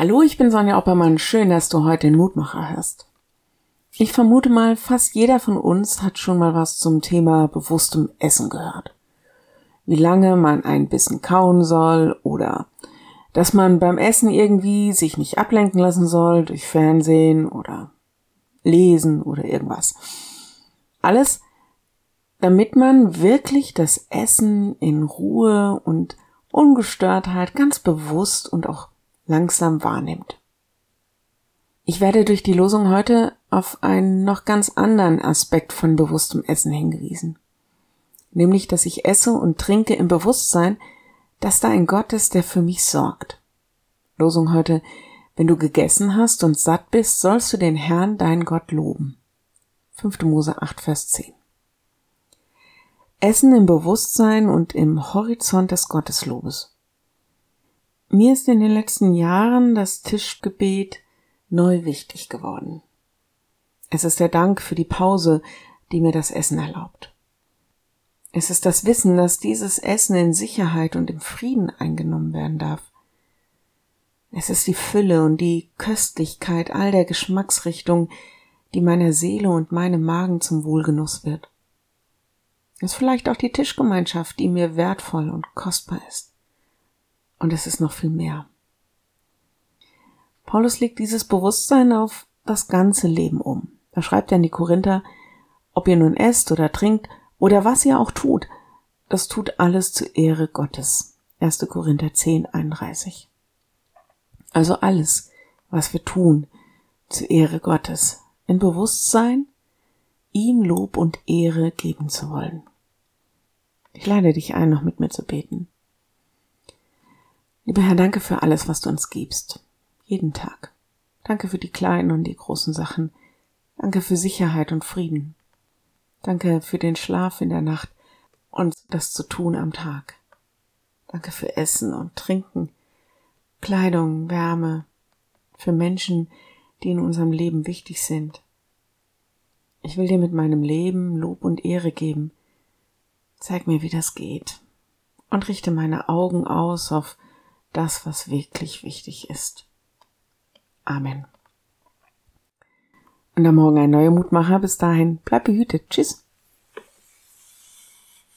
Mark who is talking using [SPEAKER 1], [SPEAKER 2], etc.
[SPEAKER 1] Hallo, ich bin Sonja Oppermann. Schön, dass du heute den Mutmacher hörst. Ich vermute mal, fast jeder von uns hat schon mal was zum Thema bewusstem Essen gehört. Wie lange man ein Bissen kauen soll oder dass man beim Essen irgendwie sich nicht ablenken lassen soll durch Fernsehen oder Lesen oder irgendwas. Alles, damit man wirklich das Essen in Ruhe und Ungestörtheit ganz bewusst und auch langsam wahrnimmt. Ich werde durch die Losung heute auf einen noch ganz anderen Aspekt von bewusstem Essen hingewiesen. Nämlich, dass ich esse und trinke im Bewusstsein, dass da ein Gott ist, der für mich sorgt. Losung heute, wenn du gegessen hast und satt bist, sollst du den Herrn, deinen Gott, loben. 5. Mose 8, Vers 10. Essen im Bewusstsein und im Horizont des Gotteslobes. Mir ist in den letzten Jahren das Tischgebet neu wichtig geworden. Es ist der Dank für die Pause, die mir das Essen erlaubt. Es ist das Wissen, dass dieses Essen in Sicherheit und im Frieden eingenommen werden darf. Es ist die Fülle und die Köstlichkeit all der Geschmacksrichtungen, die meiner Seele und meinem Magen zum Wohlgenuss wird. Es ist vielleicht auch die Tischgemeinschaft, die mir wertvoll und kostbar ist. Und es ist noch viel mehr. Paulus legt dieses Bewusstsein auf das ganze Leben um. Da schreibt er an die Korinther, ob ihr nun esst oder trinkt oder was ihr auch tut, das tut alles zur Ehre Gottes. 1. Korinther 10, 31. Also alles, was wir tun, zur Ehre Gottes, in Bewusstsein, ihm Lob und Ehre geben zu wollen. Ich lade dich ein, noch mit mir zu beten. Lieber Herr, danke für alles, was du uns gibst jeden Tag. Danke für die kleinen und die großen Sachen. Danke für Sicherheit und Frieden. Danke für den Schlaf in der Nacht und das zu tun am Tag. Danke für Essen und Trinken, Kleidung, Wärme, für Menschen, die in unserem Leben wichtig sind. Ich will dir mit meinem Leben Lob und Ehre geben. Zeig mir, wie das geht. Und richte meine Augen aus auf das, was wirklich wichtig ist. Amen. Und am Morgen ein neuer Mutmacher. Bis dahin, bleib behütet. Tschüss.